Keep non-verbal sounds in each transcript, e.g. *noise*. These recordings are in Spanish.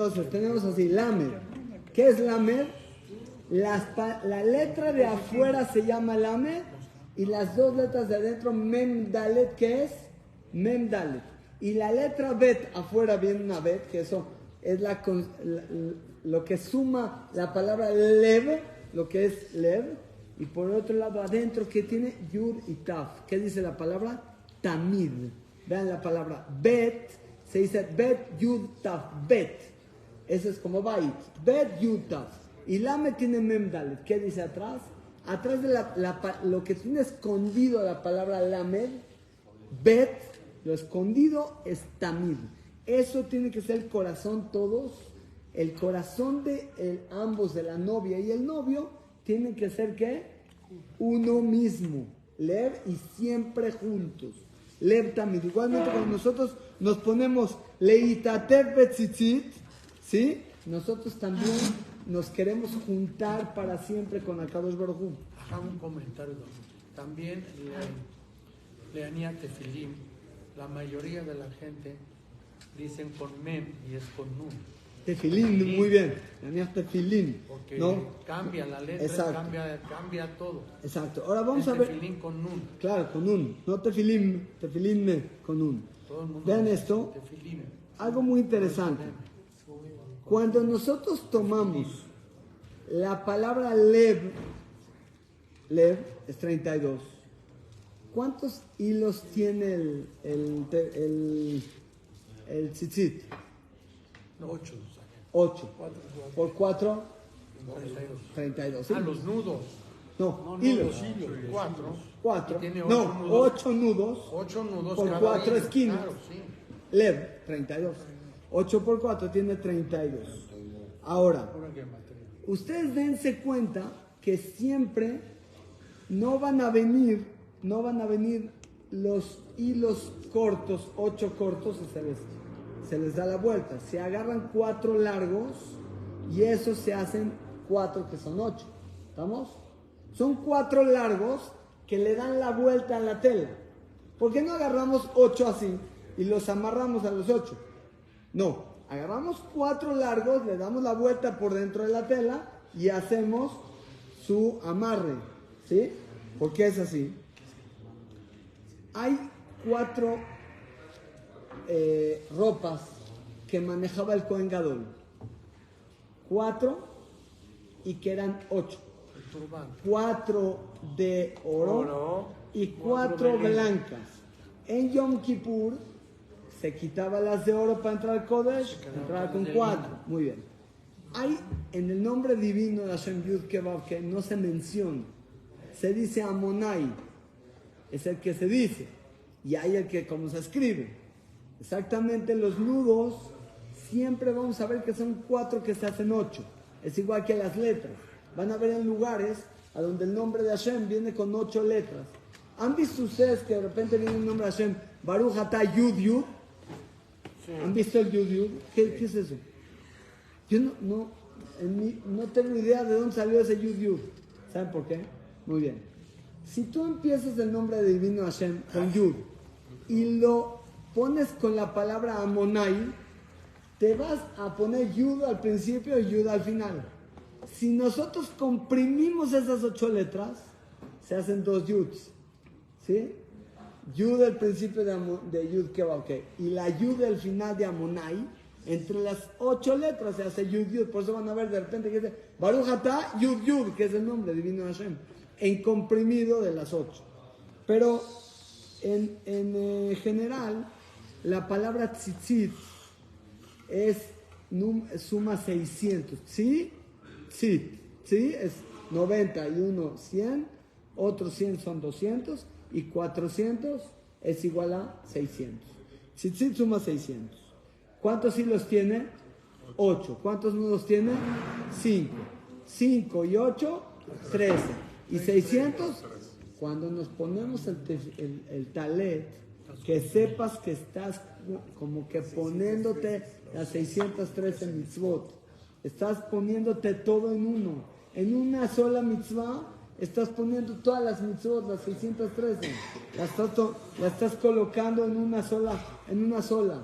Entonces tenemos así, lamed. ¿Qué es lamed? Las la letra de afuera se llama lamed y las dos letras de adentro, mem dalet, ¿qué es? Mem dalet. Y la letra bet, afuera viene una bet, que eso es la, lo que suma la palabra lev, lo que es lev. Y por otro lado, adentro, que tiene yud y taf. ¿Qué dice la palabra? Tamid. Vean la palabra bet, se dice bet, yud, taf, bet. Eso es como bait. Bet, yud, taf. Y lame tiene memdalet. ¿Qué dice atrás? Atrás de la- la lo que tiene escondido la palabra lamed, bet, lo escondido es tamid. Eso tiene que ser el corazón todos. El corazón de el- ambos, de la novia y el novio, tienen que ser ¿qué? Uno mismo. Lev y siempre juntos. Lev tamid. Igualmente cuando nosotros nos ponemos leitatev betzitzit, ¿sí? Nosotros también nos queremos juntar para siempre con Akadosh Baruj. Ajá, un comentario. También le, leanía tefilim. La mayoría de la gente dicen con mem y es con nun. Tefilín, muy bien. Tenías tefilín, Porque ¿no? cambia la letra, Exacto. cambia, cambia todo. Exacto. Ahora vamos El a ver. tefilín con nun. Claro, con un. No tefilín, tefilín con un. Todo el mundo Vean esto. Algo muy interesante. Cuando nosotros tomamos la palabra lev, lev es 32. ¿Cuántos hilos tiene el, el, el, el tzitzit? Ocho. 8. Cuatro, cuatro, Por 4, treinta y dos. 32. ¿sí? Ah, los nudos. No, No, hilos. hilos. Cuatro. 4. Y tiene ocho No, nudos. 8 nudos. Ocho nudos Por cuatro esquinas. Claro, sí. Lev, 32. 8 por 4 tiene 32. Ahora, ustedes dense cuenta que siempre no van a venir, no van a venir los hilos cortos, 8 cortos, se les, se les da la vuelta. Se agarran 4 largos y esos se hacen 4 que son 8. ¿Estamos? Son 4 largos que le dan la vuelta a la tela. ¿Por qué no agarramos 8 así y los amarramos a los 8? No, agarramos cuatro largos, le damos la vuelta por dentro de la tela y hacemos su amarre. ¿Sí? ¿Por qué es así? Hay cuatro eh, ropas que manejaba el Cohen Gadol. Cuatro y que eran ocho. Cuatro de oro, Oro, y cuatro cuatro blancas. En Yom Kippur se quitaba las de oro para entrar al Kodesh, entraba con cuatro. Muy bien. Hay en el nombre divino de Hashem Yud Kebab que no se menciona. Se dice Amonai. Es el que se dice. Y hay el que como se escribe. Exactamente los nudos siempre vamos a ver que son cuatro que se hacen ocho. Es igual que las letras. Van a ver en lugares a donde el nombre de Hashem viene con ocho letras. ¿Han visto ustedes que de repente viene el nombre de Hashem? Baruch Atah Yud Yud. ¿Han visto el Yud? ¿Qué, qué es eso? Yo no, no, en mi- no tengo idea de dónde salió ese Yud. ¿Saben por qué? Muy bien. Si tú empiezas el nombre de divino Hashem con Yud y lo pones con la palabra Amonai, te vas a poner Yud al principio y Yud al final. Si nosotros comprimimos esas ocho letras, se hacen dos Yuds. ¿Sí? Yud al principio de, de Yud ok. Y la Yud al final de Amonai, entre las ocho letras se hace Yud Yud. Por eso van a ver de repente que dice Baruch Atah Yud Yud, que es el nombre divino de Hashem, en comprimido de las ocho. Pero en, en, eh, general, la palabra tzitzit es num- suma 600. ¿Sí? Sí. ¿Sí? Es 91, 100. Otros 100 son 200. Y 400 es igual a 600. Tzitzit suma 600. ¿Cuántos hilos tiene? 8. ¿Cuántos nudos tiene? 5. 5 y 8, 13. ¿Y 600? Cuando nos ponemos el, el- el talet, que sepas que estás como que poniéndote las 613 mitzvot. Estás poniéndote todo en uno. En una sola mitzvah estás poniendo todas las mitzvot, las 613. Las estás, to- las estás colocando en una sola, en una sola.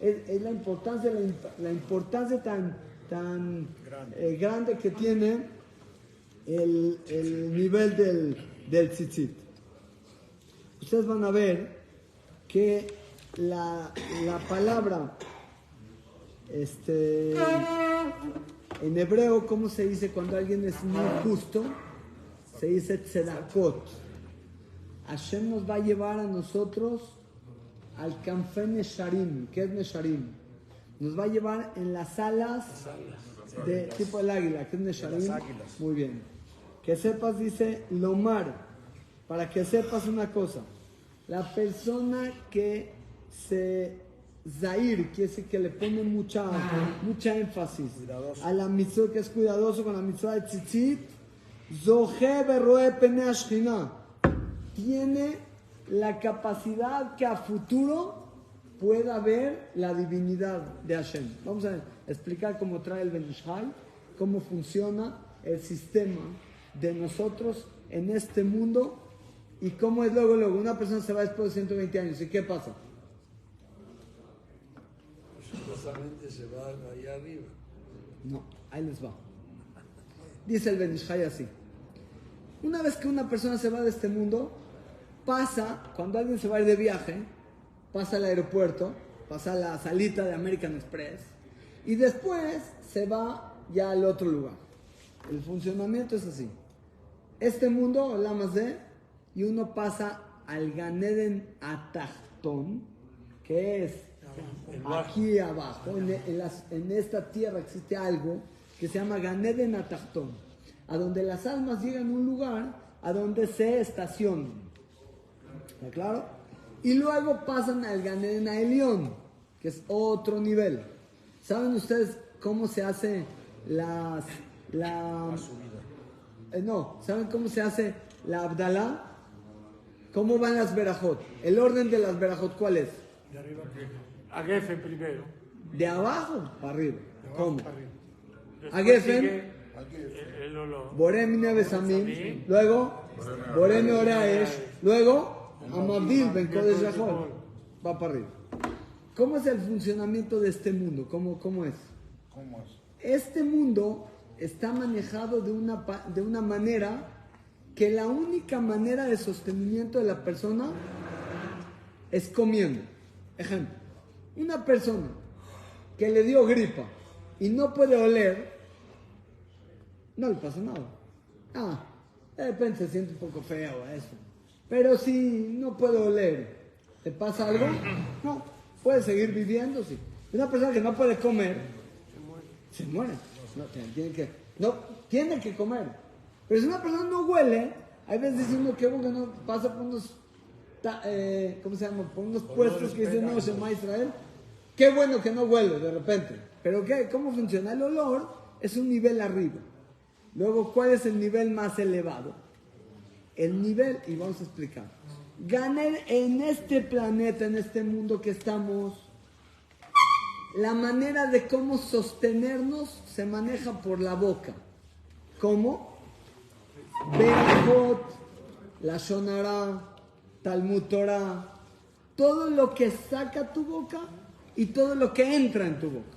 es, la importancia, la, importancia tan, tan grande, grande que tiene el, el nivel del, del tzitzit. Ustedes van a ver que la, la palabra este, en hebreo, ¿cómo se dice cuando alguien es muy justo? Se dice tzedakot. Hashem nos va a llevar a nosotros al Kanfe Nesharim. ¿Qué es Nesharim? Nos va a llevar en las alas de tipo el águila. ¿Qué es Nesharim? Muy bien. Que sepas, dice Lomar, para que sepas una cosa. La persona que se Zair quiere decir que le pone mucha, mucha énfasis a la mitzvah que es cuidadoso con la mitzvah de tzitzit. Tiene la capacidad que a futuro pueda ver la divinidad de Hashem. Vamos a explicar cómo trae el Benishai, cómo funciona el sistema de nosotros en este mundo y cómo es luego, luego, una persona se va después de 120 años. ¿Y qué pasa? se va allá arriba. No, ahí les va. Dice el Benishai así. Una vez que una persona se va de este mundo, pasa, cuando alguien se va a ir de viaje, pasa al aeropuerto, pasa a la salita de American Express y después se va ya al otro lugar. El funcionamiento es así. Este mundo, más de, y uno pasa al Ganeden Atachtón, que es Aquí abajo, en, esta tierra existe algo que se llama Ganeden Atachtón, a donde las almas llegan a un lugar a donde se estacionan. ¿Está claro? Y luego pasan al Ganeden Elión, que es otro nivel. ¿Saben ustedes cómo se hace las... La, eh, no, ¿saben cómo se hace la Abdalá? ¿Cómo van las Berajot? El orden de las Berajot, ¿cuál es? De arriba a Geffen primero. De abajo para arriba. ¿Cómo? A Geffen. Borem Nevesamim. Luego, Borem Oraesh. Luego, Amabil Ben Kodesh Va para arriba. ¿Cómo es el funcionamiento de este mundo? ¿Cómo, cómo es? ¿Cómo es? Este mundo está manejado de una, de una manera que la única manera de sostenimiento de la persona es comiendo. Ejemplo una persona que le dio gripa y no puede oler, no le pasa nada. Ah, de repente se siente un poco feo eso. Pero si no puede oler, ¿te pasa algo? No, puede seguir viviendo, sí. Una persona que no puede comer, se muere. No, tiene que, no, tiene que comer. Pero si una persona no huele, hay veces diciendo que no pasa por unos, eh, ¿cómo se llama? Por unos puestos que dicen, no, se llama Israel Qué bueno que no huele de repente. Pero ¿qué? ¿cómo funciona? El olor es un nivel arriba. Luego, ¿cuál es el nivel más elevado? El nivel, y vamos a explicar. Ganar en este planeta, en este mundo que estamos, la manera de cómo sostenernos se maneja por la boca. ¿Cómo? Berajot, la Shonara, Talmud Torah, todo lo que saca tu boca y todo lo que entra en tu boca.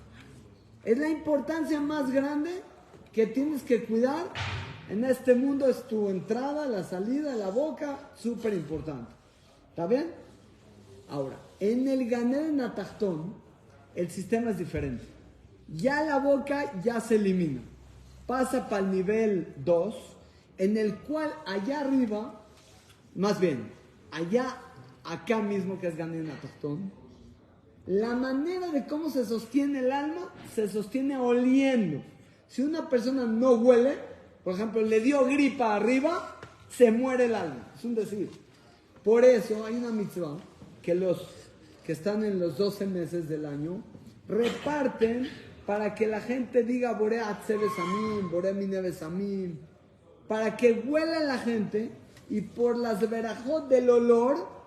Es la importancia más grande que tienes que cuidar en este mundo, es tu entrada, la salida, la boca, súper importante. ¿Está bien? Ahora, en el Ganer Natachton, el sistema es diferente. Ya la boca ya se elimina. Pasa para el nivel 2, en el cual allá arriba, más bien, allá, acá mismo que es Ganer Natachton, la manera de cómo se sostiene el alma se sostiene oliendo. Si una persona no huele, por ejemplo, le dio gripa arriba, se muere el alma. Es un decir. Por eso hay una mitzvah que los que están en los 12 meses del año reparten para que la gente diga Bore Atzebesamim, Bore Minebesamim, para que huela la gente y por las verajot del olor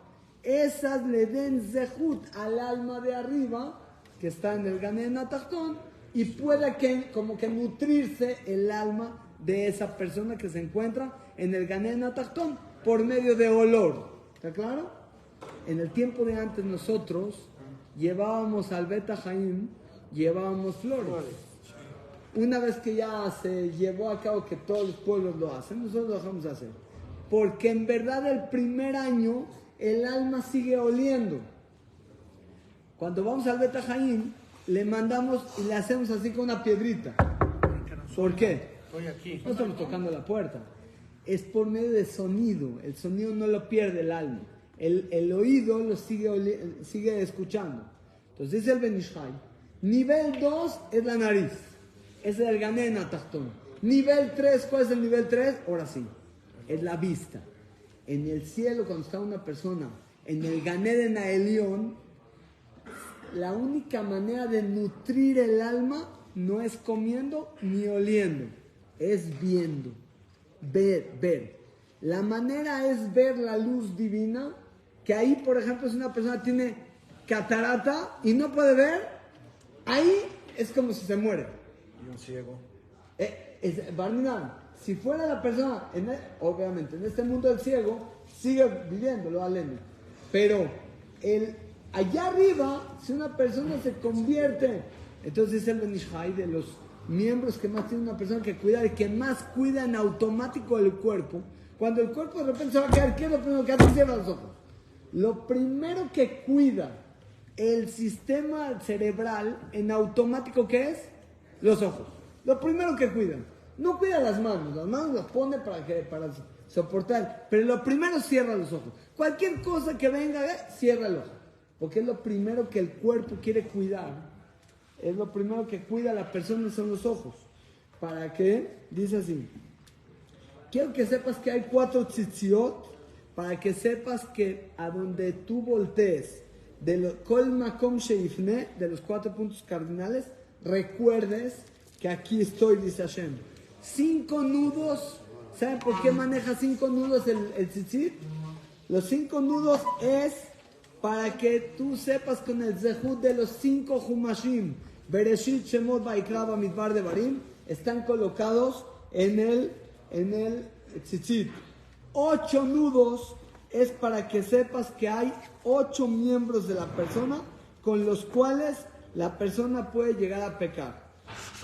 esas le den zehut al alma de arriba, que está en el Ganén Atachtón, y pueda que, como que nutrirse el alma de esa persona que se encuentra en el Ganén Atachtón por medio de olor. ¿Está claro? En el tiempo de antes nosotros llevábamos al Beta Jaim, llevábamos flores. Una vez que ya se llevó a cabo que todos los pueblos lo hacen, nosotros lo dejamos de hacer. Porque en verdad el primer año el alma sigue oliendo. Cuando vamos al Beta Jaim, le mandamos y le hacemos así con una piedrita. ¿Por qué? Estoy aquí. No estamos tocando la puerta. Es por medio de sonido. El sonido no lo pierde el alma. El, el oído lo sigue, sigue escuchando. Entonces dice el Benishai. Nivel 2 es la nariz. Es el ganena tachtón. Nivel 3, ¿cuál es el nivel 3? Ahora sí. Es la vista. En el cielo, cuando está una persona, en el Ganeden Elión, la única manera de nutrir el alma no es comiendo ni oliendo, es viendo, ver, ver. La manera es ver la luz divina, que ahí, por ejemplo, si una persona tiene catarata y no puede ver, ahí es como si se muere. Y un ciego. Eh, es- Barminan, si fuera la persona, en e- obviamente en este mundo del ciego, sigue viviendo, lo aleno. Pero el, allá arriba, si una persona se convierte, entonces es el Benishai de los miembros que más tiene una persona que cuida y que más cuida en automático el cuerpo. Cuando el cuerpo de repente se va a quedar, ¿qué es lo primero que hace? Cierra los ojos. Lo primero que cuida el sistema cerebral en automático, ¿qué es? Los ojos. Lo primero que cuidan. No cuida las manos, las manos las pone para, que, para soportar, pero lo primero cierra los ojos. Cualquier cosa que venga, ¿eh? cierra el ojo. Porque es lo primero que el cuerpo quiere cuidar. Es lo primero que cuida a la persona son los ojos. ¿Para qué? Dice así. Quiero que sepas que hay cuatro tzitziot para que sepas que a donde tú voltees de lo, kol makom sheifne, de los cuatro puntos cardinales, recuerdes que aquí estoy, dice Hashem. Cinco nudos, ¿saben por qué maneja cinco nudos el, el tzitzit? Los cinco nudos es para que tú sepas con el zehut de los cinco humashim, Bereshit, Shemot, Vaikra, Bamidbar de Barim, están colocados en el, en el tzitzit. Ocho nudos es para que sepas que hay ocho miembros de la persona con los cuales la persona puede llegar a pecar.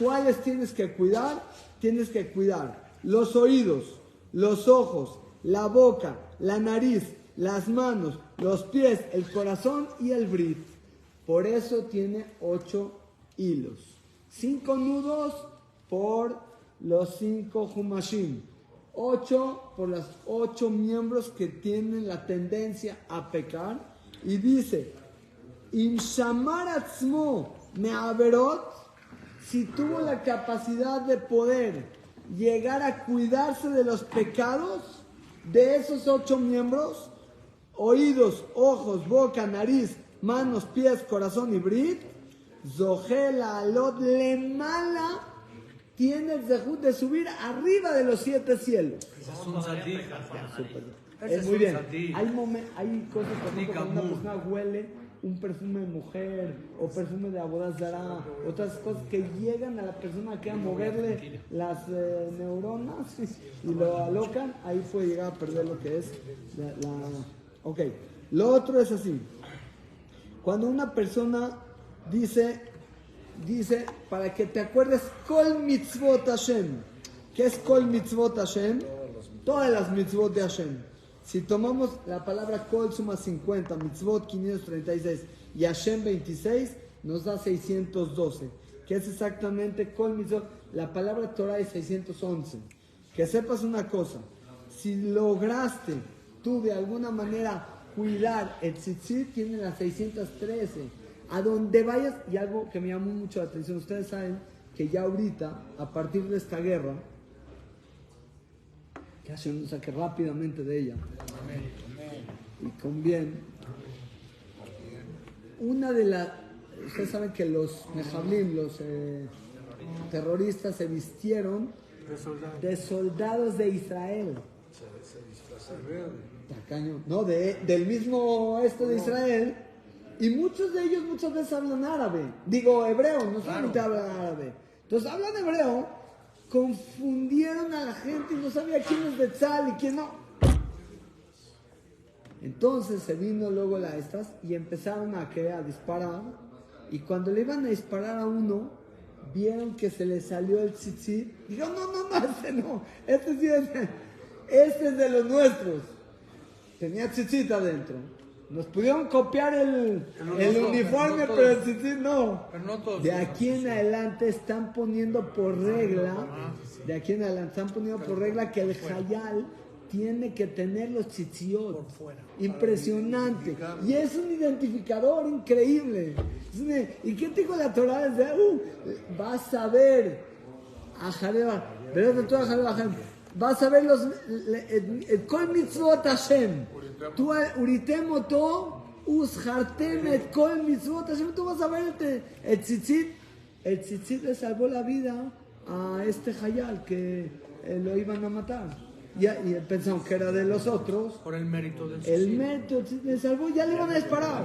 ¿Cuáles tienes que cuidar? Tienes que cuidar los oídos, los ojos, la boca, la nariz, las manos, los pies, el corazón y el brit. Por eso tiene ocho hilos. Cinco nudos por los cinco humashim. Ocho por los ocho miembros que tienen la tendencia a pecar. Y dice, Im shamar atzmo me'averot, si tuvo la capacidad de poder llegar a cuidarse de los pecados de esos ocho miembros, oídos, ojos, boca, nariz, manos, pies, corazón y brit, Zohela alot le mala tiene el zehut de subir arriba de los siete cielos. Es muy un bien. Hay, momen- hay cosas, ejemplo, cuando una persona huele un perfume de mujer o perfume de abodazara, otras cosas que llegan a la persona que a moverle las eh, neuronas y lo alocan, ahí puede llegar a perder lo que es la, la- Ok, lo otro es así. Cuando una persona dice, dice, para que te acuerdes, Kol mitzvot Hashem. ¿Qué es Kol mitzvot Hashem? Todas las mitzvot de Hashem. Si tomamos la palabra Kol suma 50, mitzvot 536 y Hashem 26, nos da 612. Que es exactamente Kol mitzvot. La palabra Torah es 611. Que sepas una cosa. Si lograste tú de alguna manera cuidar el tzitzit, tiene las 613. A donde vayas, y algo que me llamó mucho la atención, ustedes saben que ya ahorita, a partir de esta guerra, que Hashem nos saque rápidamente de ella, y con bien, una de las, ustedes saben que los Mehablim, los eh, terroristas, se vistieron de soldados de Israel. Tacaño. No, de, del mismo este de Israel. Y muchos de ellos muchas veces hablan árabe. Digo, hebreo, no solamente hablan árabe. Entonces hablan hebreo, confundieron a la gente y no sabía quién es de Tzal y quién no. Entonces se vino luego la estas y empezaron a, que, a disparar. Y cuando le iban a disparar a uno, vieron que se le salió el tzitzit. Dijo, no, no, no, este no. Este sí es, *laughs* este es de los nuestros. Tenía tzitzit adentro. Nos pudieron copiar el, el todos, uniforme, no pero el tzitzit no. Pero no todos. De aquí en adelante están poniendo por regla, de aquí en adelante están poniendo por regla que el hayal tiene que tener los tzitziot. Impresionante. Y es un identificador increíble. ¿Y qué te dijo la Torah? Desde, uh, vas a ver a Jareba, pero tú a Jareba, Hashem. Vas a ver los kol mitzvot Hashem. Tú uritem oto ushartem et kol mitzvot Hashem. Tú vas a ver el, tzitzit. El tzitzit le salvó la vida a este hayal que eh, lo iban a matar. Y, y pensaron que era de los otros. Por el mérito del El tzitzit. método le salvó, ya le iban a disparar.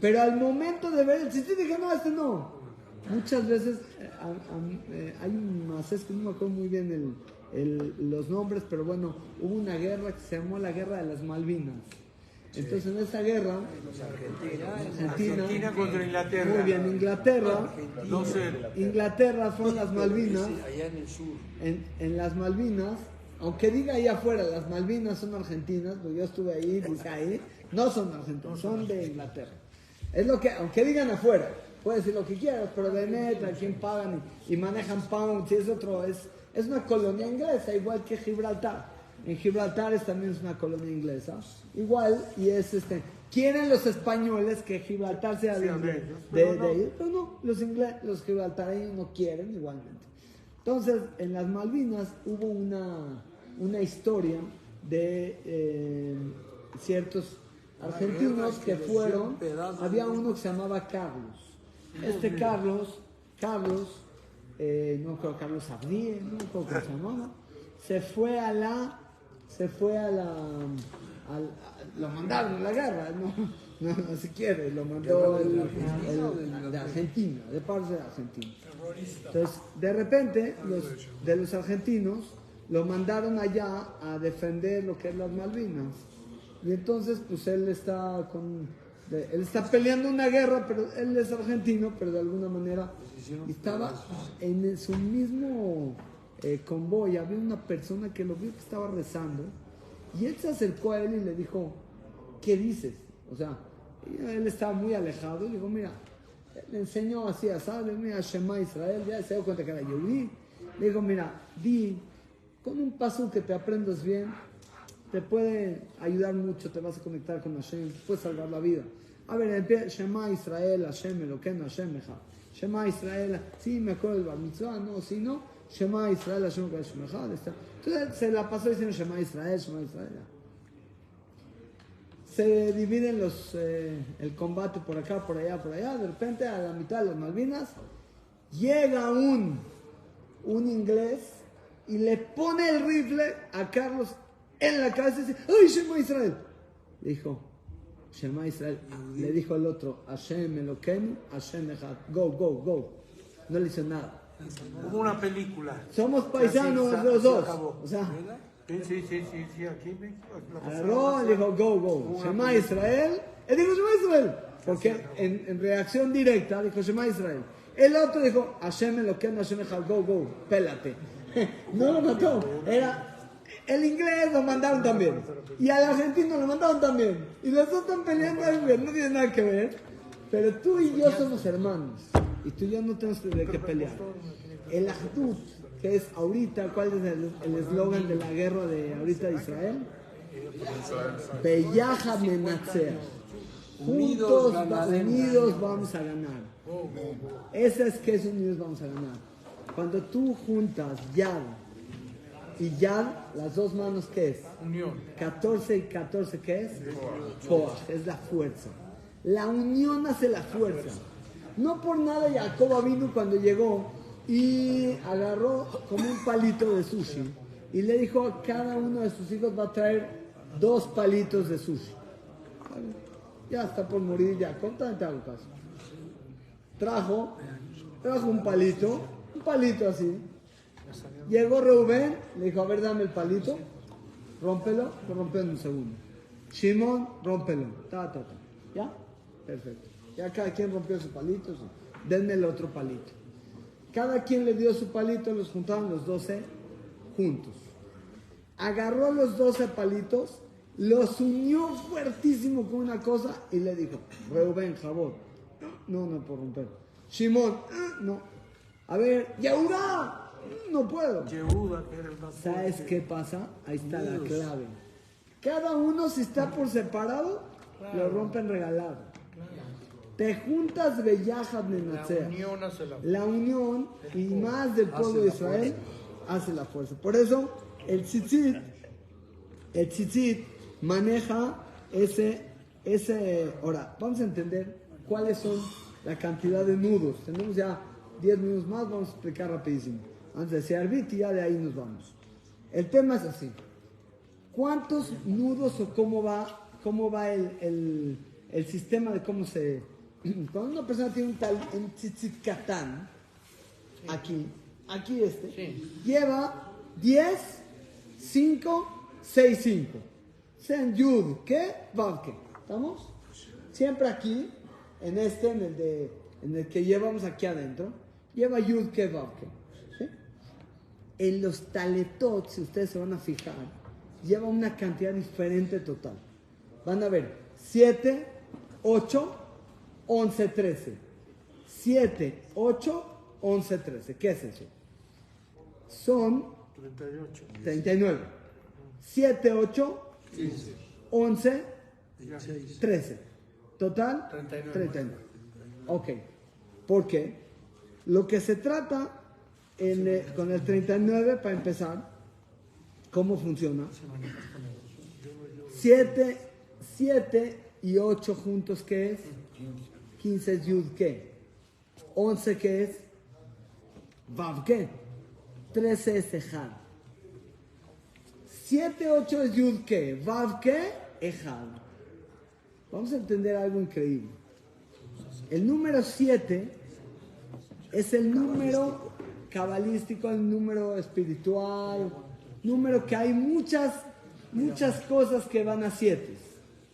Pero al momento de ver el tzitzit dije, no, este no. Muchas veces eh, eh, hay un macés que no me acuerdo muy bien el- el- los nombres, pero bueno, hubo una guerra que se llamó la Guerra de las Malvinas. Entonces en esa guerra, Argentina, Argentina contra Inglaterra. muy bien, Inglaterra, No sé. Inglaterra fueron las Malvinas. Allá en el sur. En, en las Malvinas, aunque diga ahí afuera, las Malvinas son argentinas, pues yo estuve ahí, dice ahí, no son argentinas, son de Inglaterra. Es lo que, aunque digan afuera, puedes decir lo que quieras, pero de neta, quién pagan y, y manejan pounds y es otro, es, es una colonia inglesa, igual que Gibraltar. En Gibraltar es, también es una colonia inglesa, igual, y es este, quieren los españoles que Gibraltar sea de, ellos, pero no. pero no, los, ingle- los gibraltareños no quieren igualmente. Entonces, en las Malvinas hubo una, una historia de eh, ciertos argentinos que fueron, había uno que se llamaba Carlos. Este Carlos, Carlos, eh, no creo Carlos Abdie, no creo que se llamaba, se fue a la, se fue a la, a- lo mandaron a la guerra, no, no, no si quiere, lo mandó el, el- de Argentina, de parte de Argentina. Entonces, de repente, los, de los argentinos lo mandaron allá a defender lo que es las Malvinas. Y entonces, pues él está con. Él está peleando una guerra, pero él es argentino, pero de alguna manera estaba en su mismo eh, convoy. Había una persona que lo vio que estaba rezando y él se acercó a él y le dijo: ¿Qué dices? O sea, él estaba muy alejado y dijo: Mira, le enseñó así a Sable, mira, Shema Israel, ya se dio cuenta que era Yehudi. Le dijo, mira, di, con un paso que te aprendas bien, te puede ayudar mucho, te vas a conectar con Hashem, te puede salvar la vida. A ver, empieza, Shema Israel, Hashem, Eloqueno, Hashem, Eja. Shema Israel, sí, me acuerdo del Bar Mitzvah, no, si no, Shema Israel, Hashem, Eloqueno, Hashem, está. Entonces se la pasó diciendo Shema Israel, Shema Israel. Se dividen los, eh, el combate por acá, por allá, por allá. De repente, a la mitad de las Malvinas, llega un, un inglés y le pone el rifle a Carlos en la cabeza y dice, ¡Ay, Shema Israel! Le dijo, Shema Israel. Le dijo el otro, Hashem Eloquenu, Hashem Echad. Go, go, go. No le hizo nada. Hubo una película. Somos paisanos los dos. O sea, Sí, sí, sí, sí, sí, aquí en México. Agarró, le dijo, go, go. Shema Israel. Él dijo, Shema Israel. Porque en, en reacción directa dijo, Shema Israel. El otro dijo, Hashem lo que Hashem Echad, go, go, pélate. *laughs* No lo mató. Era, el inglés lo mandaron también. Y al argentino lo mandaron también. Y los dos están peleando, güey, no tiene nada que ver. Pero tú y yo somos hermanos. Y tú y yo no tenemos qué pelear. El Ahdut, que es ahorita, ¿cuál es el eslogan de la guerra de ahorita de Israel? Bellaja Menatzer. Juntos, unidos vamos a ganar. Ese es que es unidos vamos a ganar. Cuando tú juntas Yad y Yad, las dos manos, ¿qué es? Unión. 14 y 14, ¿qué es? Koach, es la fuerza. La unión hace la fuerza. No por nada Jacob vino cuando llegó y agarró como un palito de sushi y le dijo a cada uno de sus hijos va a traer dos palitos de sushi. Ya está por morir Jacob, también te hago caso. Trajo, trajo un palito, un palito así. Llegó Rubén, le dijo, a ver, dame el palito, rómpelo, lo en un segundo. Shimon, rómpelo. ¿Ya? Perfecto. Ya cada quien rompió su palito. sí. Denme el otro palito. Cada quien le dio su palito, los juntaron los 12 juntos. Agarró los 12 palitos, los unió fuertísimo con una cosa y le dijo, Reuben, jabón. No, no puedo romper. Shimon, "Ah, no. A ver, Yehuda, no puedo. ¿Sabes qué pasa? Ahí está la clave. Cada uno si está por separado, lo rompen regalado. Te juntas Bellajad La Nenatzea. unión hace la La unión y más del pueblo de Israel hace la fuerza. Por eso el tzitzit, el tzitzit maneja ese, ese. Ahora, vamos a entender cuáles son la cantidad de nudos. Tenemos ya 10 minutos más, vamos a explicar rapidísimo. Antes de decir arbit y ya de ahí nos vamos. El tema es así. ¿Cuántos nudos o cómo va, cómo va el, el- el sistema de cómo se... *clears throat* Cuando una persona tiene un tal un tzitzit katán, aquí, aquí este, Sí. lleva 10, 5, 6, 5. Sean yud, ¿qué? Vav, ¿qué? ¿Estamos? Siempre aquí, en este, en el, de, en el que llevamos aquí adentro, lleva yud, ¿qué? Vav, ¿qué? ¿Sí? En los taletot, si ustedes se van a fijar, lleva una cantidad diferente total. Van a ver 7, 8, 11, 13. 7, 8, 11, 13. ¿Qué es eso? Son 38. 39. 7, 8, 11, 13. Total 39. 39. Ok. ¿Por qué? Lo que se trata en, eh, con el 39, para empezar, ¿cómo funciona? 7, 7 y 8 juntos, ¿qué es? 15 es Yud, ¿qué? 11, ¿qué es? Vav, ¿qué? 13 es Ejad. 7, 8 es Yud, ¿qué? Vav, ¿qué? Ejad. Vamos a entender algo increíble. El número 7 es el número cabalístico, el número espiritual, número que hay muchas, muchas cosas que van a 7.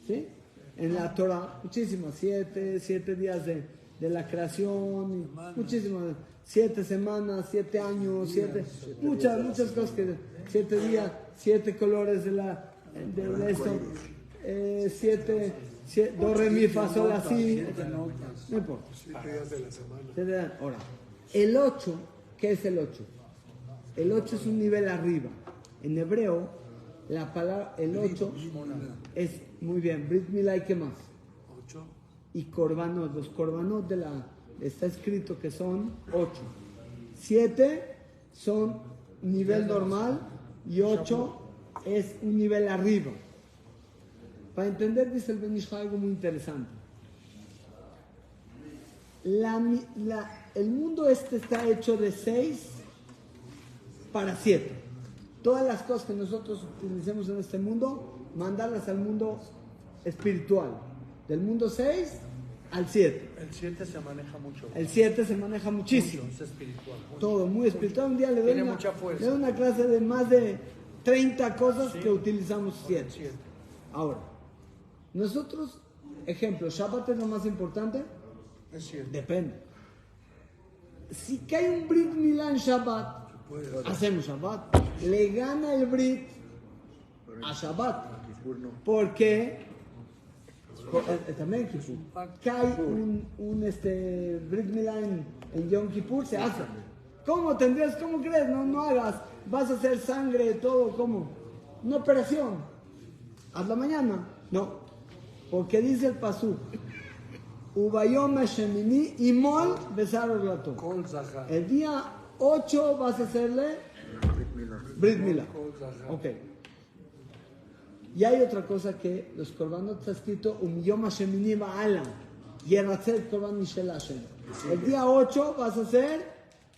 ¿Sí? En la Torah, muchísimas, 7, 7 días de, de la creación, y muchísimas, 7 semanas, 7 años, 7, muchas, muchas cosas que, 7 días, 7 colores de la, de, de esto, 7, do, re, mi, fa, sol, así, no importa. Se le dan. Ahora, el 8, ¿qué es el 8? El 8 es un nivel arriba. En hebreo, la palabra, el 8 es, muy bien, Brit Milá y qué más. Y Corbanot, los Corbanot de la, está escrito que son 8. 7 son nivel normal y 8 es un nivel arriba. Para entender, dice el Benishá algo muy interesante. La la- el mundo este está hecho de 6 para 7. Todas las cosas que nosotros utilicemos en este mundo, mandarlas al mundo espiritual. Del mundo 6 al 7. El 7 se maneja mucho. El 7 se maneja muchísimo. Mucho, es espiritual. mucho. Todo muy espiritual. Un día le doy, Tiene una, mucha fuerza. le doy una clase de más de 30 cosas que utilizamos 7. Siete. Ahora, nosotros, ejemplo, Shabbat es lo más importante. Es cierto. Depende. Si cae un Brit Milá en Shabbat, hacemos Shabbat. Le gana el Brit a Shabbat. Porque por- eh, eh, también Kippur. Cae un, un este, Brit Milá en, Yom Kippur, se hace. ¿Cómo tendrías? ¿Cómo crees? No, no hagas. Vas a hacer sangre, todo, ¿cómo? Una operación. Hazla mañana. No. Porque dice el pasú. Y Mol. El día 8 vas a hacerle Brit Mila. Ok. Y hay otra cosa que los korbanot está escrito Um Yom Shemini Ba'ala. Yeratzet Korban Mishel Hashem. El día 8 vas a hacer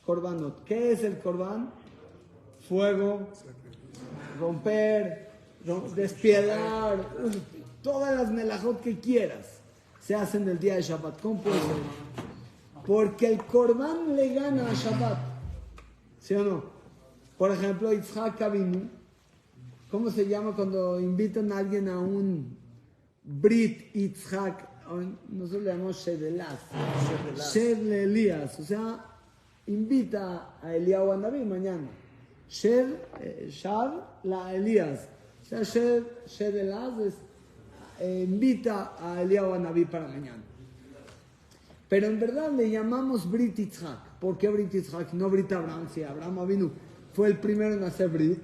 korbanot. ¿Qué es el korban? Fuego, romper, rom- despiedar, todas las melajot que quieras se hacen el día de Shabbat. ¿Cómo puede ser? Porque el korban le gana a Shabbat. ¿Sí o no? Por ejemplo, Yitzhak Avinu, ¿cómo se llama cuando invitan a alguien a un Brit Yitzhak, nosotros le llamamos Shedelaz, Shed le Elías, o sea, invita a Eliyahu Anabí mañana. Shed, eh, Shad la Elías, o sea, Shed, Shedelaz es, eh, invita a Eliyahu Anabí para mañana. Pero en verdad le llamamos Brit Yitzhak. ¿Por qué Brit Yitzhak? No Brit Abraham. Si Abraham Avinu fue el primero en hacer Brit.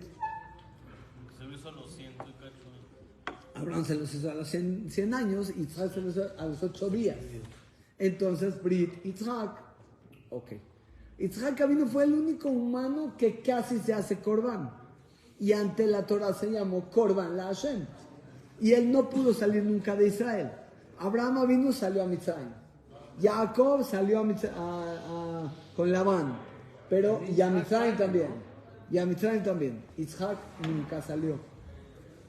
Se lo hizo a los ciento y cacho. Abraham se los hizo a los 100, 100 años y Yitzhak se los hizo a los 8 días. Entonces Brit Yitzhak. Ok. Yitzhak Avinu fue el único humano que casi se hace Korban. Y ante la Torah se llamó Korban la Hashem. Y él no pudo salir nunca de Israel. Abraham Avinu salió a Mitzrayim. Jacob salió a Mitz- a- a- con Labán, pero y a Mitzrayim también. Y a Mitzrayim también. Isaac nunca salió.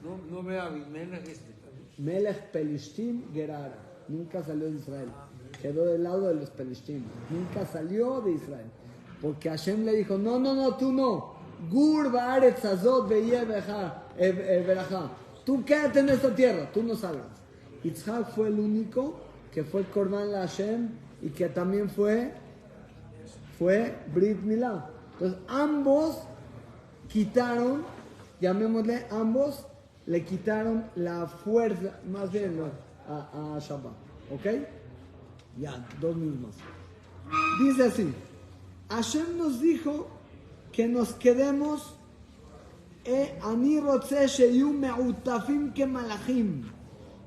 No, no ve a Abimelech este también. Melech Pelishtim Gerara. Nunca salió de Israel. Quedó del lado de los Pelishtim. Nunca salió de Israel. Porque Hashem le dijo, no, no, no, tú no. Gur ba'aretz azot ve'yeh Tú quédate en esta tierra, tú no salgas. Yitzhak fue el único que fue Korban la Hashem y que también fue, fue Brit Milá. Entonces ambos quitaron, llamémosle, ambos le quitaron la fuerza, más bien a, a Shabbat. ¿Ok? Ya, dos mismos. Dice así, Hashem nos dijo que nos quedemos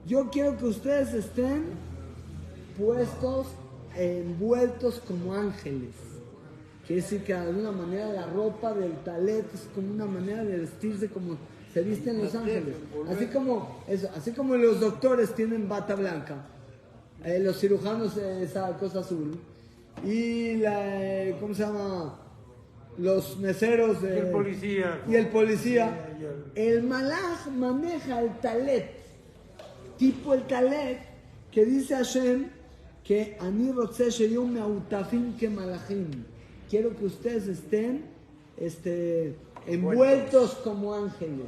Yo quiero que ustedes estén puestos, envueltos como ángeles. Quiere decir que de alguna manera la ropa del talet es como una manera de vestirse como se visten los ángeles. Así como, eso, así como los doctores tienen bata blanca, eh, los cirujanos eh, esa cosa azul, y la, eh, ¿cómo se llama? Los meseros Y el policía. y el policía. Y el- El malaj maneja el talet, tipo el talet, que dice Hashem que ani rotze sheyu me'utafim que malachim. Quiero que ustedes estén este, envueltos como ángeles.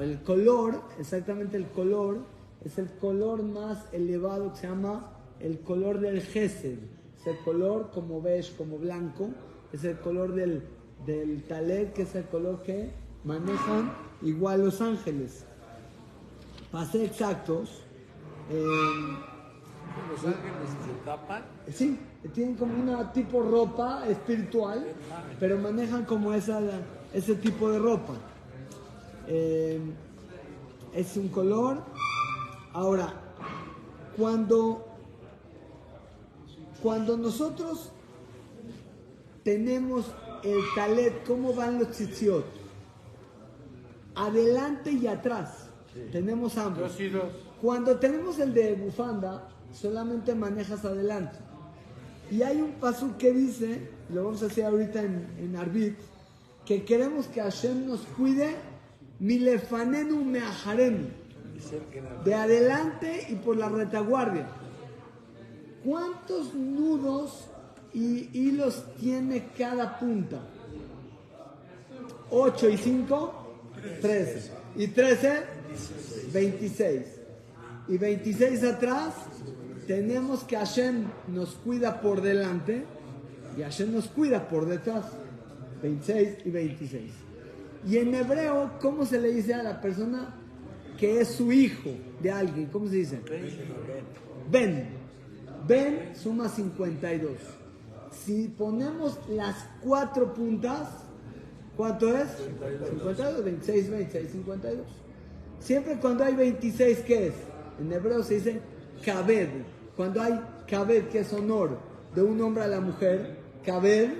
El color, exactamente el color, es el color más elevado que se llama el color del gesed. Es el color como beige, como blanco. Es el color del, del talet, que es el color que manejan igual los ángeles. Para ser exactos, eh, Los ángeles se tapan. Sí, tienen como una tipo ropa espiritual, pero manejan como esa, ese tipo de ropa. Eh, es un color. Ahora, cuando, cuando nosotros tenemos el talet, ¿cómo van los tzitziot? Adelante y atrás. Tenemos ambos. Dos y dos. Cuando tenemos el de bufanda, solamente manejas adelante. Y hay un paso que dice, lo vamos a hacer ahorita en, en Arbit, que queremos que Hashem nos cuide, milefanenu meajarenu, de adelante y por la retaguardia. ¿Cuántos nudos y hilos tiene cada punta? 8 y 5, 13. Y 13, 26. Y 26 atrás, tenemos que Hashem nos cuida por delante y Hashem nos cuida por detrás. 26 y 26. Y en hebreo, ¿cómo se le dice a la persona que es su hijo de alguien? ¿Cómo se dice? Ben. Ben suma 52. Si ponemos las cuatro puntas, ¿cuánto es? 52, 26, 26, 52. Siempre cuando hay 26, ¿qué es? En hebreo se dice kabed. Cuando hay kabed, que es honor de un hombre a la mujer, kabed.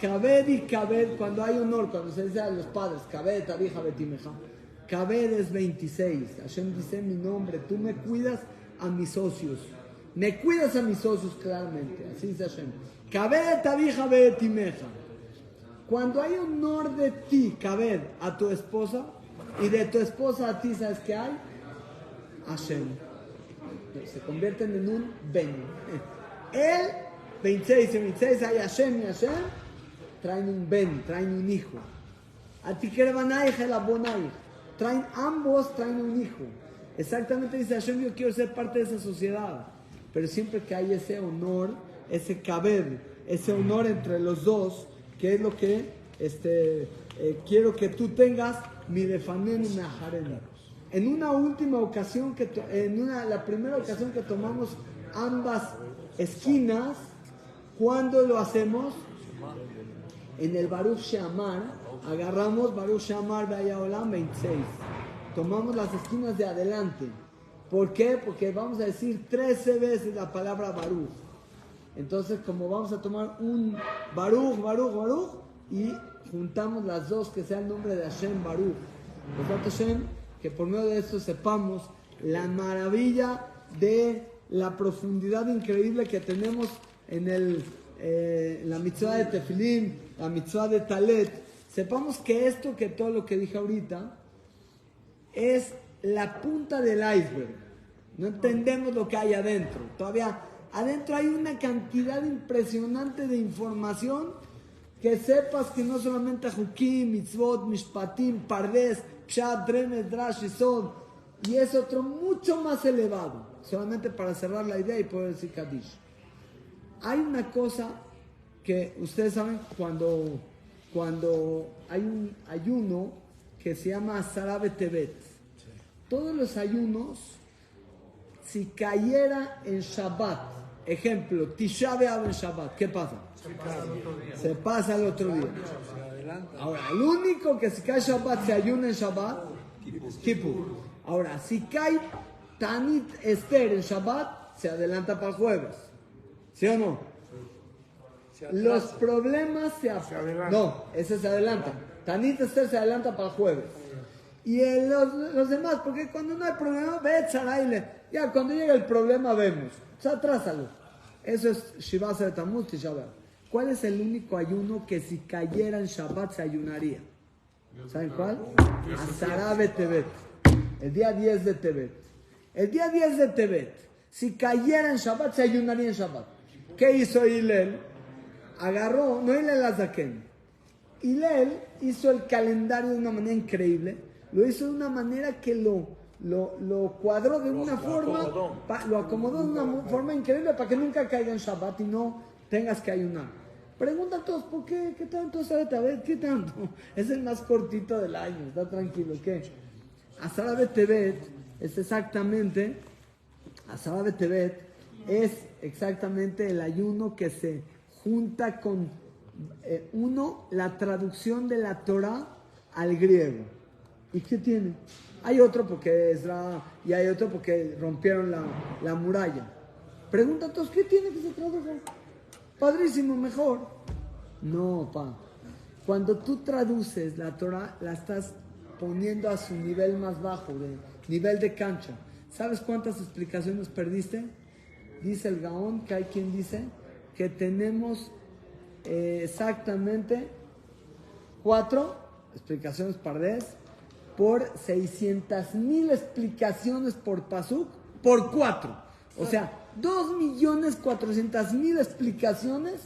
Kabed y kabed, cuando hay honor, cuando se dice a los padres, kabed, abija, betimeja. Kabed es 26. Hashem dice mi nombre, tú me cuidas a mis socios. Me cuidas a mis socios claramente, así dice Hashem. Cuando hay honor de ti, Kabed, a tu esposa, y de tu esposa a ti, ¿sabes qué hay? Hashem. Se convierten en un Ben. Él, 26 y 26, hay Hashem y Hashem, traen un Ben, traen un hijo. A ti que el traen ambos, traen un hijo. Exactamente dice Hashem, yo quiero ser parte de esa sociedad. Pero siempre que hay ese honor, ese caber, ese honor entre los dos, que es lo que este, eh, quiero que tú tengas, mi meajareni. En una última ocasión, que en una, la primera ocasión que tomamos ambas esquinas, ¿cuándo lo hacemos? En el Baruch Shamar, agarramos Baruch Shamar Olam 26. Tomamos las esquinas de adelante. ¿Por qué? Porque vamos a decir 13 veces la palabra Baruch. Entonces, como vamos a tomar un Baruch, Baruch, Baruch, y juntamos las dos, que sea el nombre de Hashem Baruch. Besat Hashem, que por medio de esto sepamos la maravilla de la profundidad increíble que tenemos en el, eh, la mitzvah de Tefilim, la mitzvah de Talet. Sepamos que esto, que todo lo que dije ahorita, es la punta del iceberg. No entendemos lo que hay adentro. Todavía adentro hay una cantidad impresionante de información que sepas que no solamente Jukim, Mitzvot, Mishpatim, Pardes, Pshat, Dremes, Drash y Sod, y es otro mucho más elevado. Solamente para cerrar la idea y poder decir Kadish. Hay una cosa que ustedes saben cuando, cuando hay un ayuno que se llama Sarabe Tebet. Todos los ayunos, si cayera en Shabbat, ejemplo, Tisha B'Av en Shabbat, ¿qué pasa? Se pasa al otro día. Ahora, el único que si cae Shabbat se ayuna en Shabbat, Kippur. Ahora, si cae Tanit Esther en Shabbat, se adelanta para el jueves. ¿Sí o no? Los problemas se. No, ese se adelanta. Tanit Esther se adelanta para el jueves. Y el- los, los demás, porque cuando no hay problema, ve. Ya, cuando llega el problema, vemos. Sea, atrásalo. Eso es Shiva de Tamuz y Shabbat. ¿Cuál es el único ayuno que si cayera en Shabbat se ayunaría? ¿Saben cuál? Azarabe Tebet. El día 10 de Tebet. El día 10 de Tebet. Si cayera en Shabbat, se ayunaría en Shabbat. ¿Qué hizo Hillel? Agarró, no Hillel Azaken. Hillel hizo el calendario de una manera increíble. Lo hizo de una manera que lo, lo, lo cuadró de una forma, pa- lo acomodó de una forma increíble para que nunca caiga en Shabbat y no tengas que ayunar. Preguntan todos, ¿por qué? ¿Qué tanto sabe? ¿Qué tanto? *laughs* Es el más cortito del año, está tranquilo. ¿Qué? Azarabe Tebet es exactamente, Azarabe Tebet es exactamente el ayuno que se junta con, eh, uno, la traducción de la Torah al griego. ¿Y qué tiene? Hay otro porque es la, y hay otro porque rompieron la, la muralla. Preguntan todos, ¿qué tiene que se tradujo? Padrísimo, mejor. No, pa. Cuando tú traduces la Torah, la estás poniendo a su nivel más bajo, de nivel de cancha. ¿Sabes cuántas explicaciones perdiste? Dice el Gaón que hay quien dice que tenemos eh, exactamente cuatro explicaciones pardés por 600 mil explicaciones por pasuk por cuatro. O sea, 2 millones 400 mil explicaciones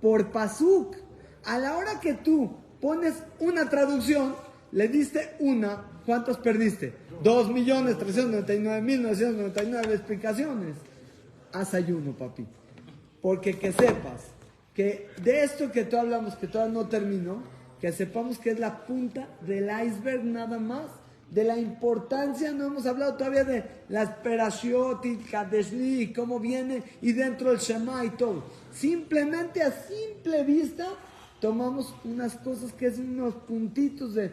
por pasuk. A la hora que tú pones una traducción, le diste una, ¿cuántos perdiste? 2 millones 399 mil 999 explicaciones. Haz ayuno, papi. Porque que sepas que de esto que tú hablamos, que todavía no terminó, que sepamos que es la punta del iceberg nada más, de la importancia, no hemos hablado todavía de las perashiot y Kadeshli, cómo viene, y dentro del Shema y todo. Simplemente a simple vista tomamos unas cosas que es unos puntitos de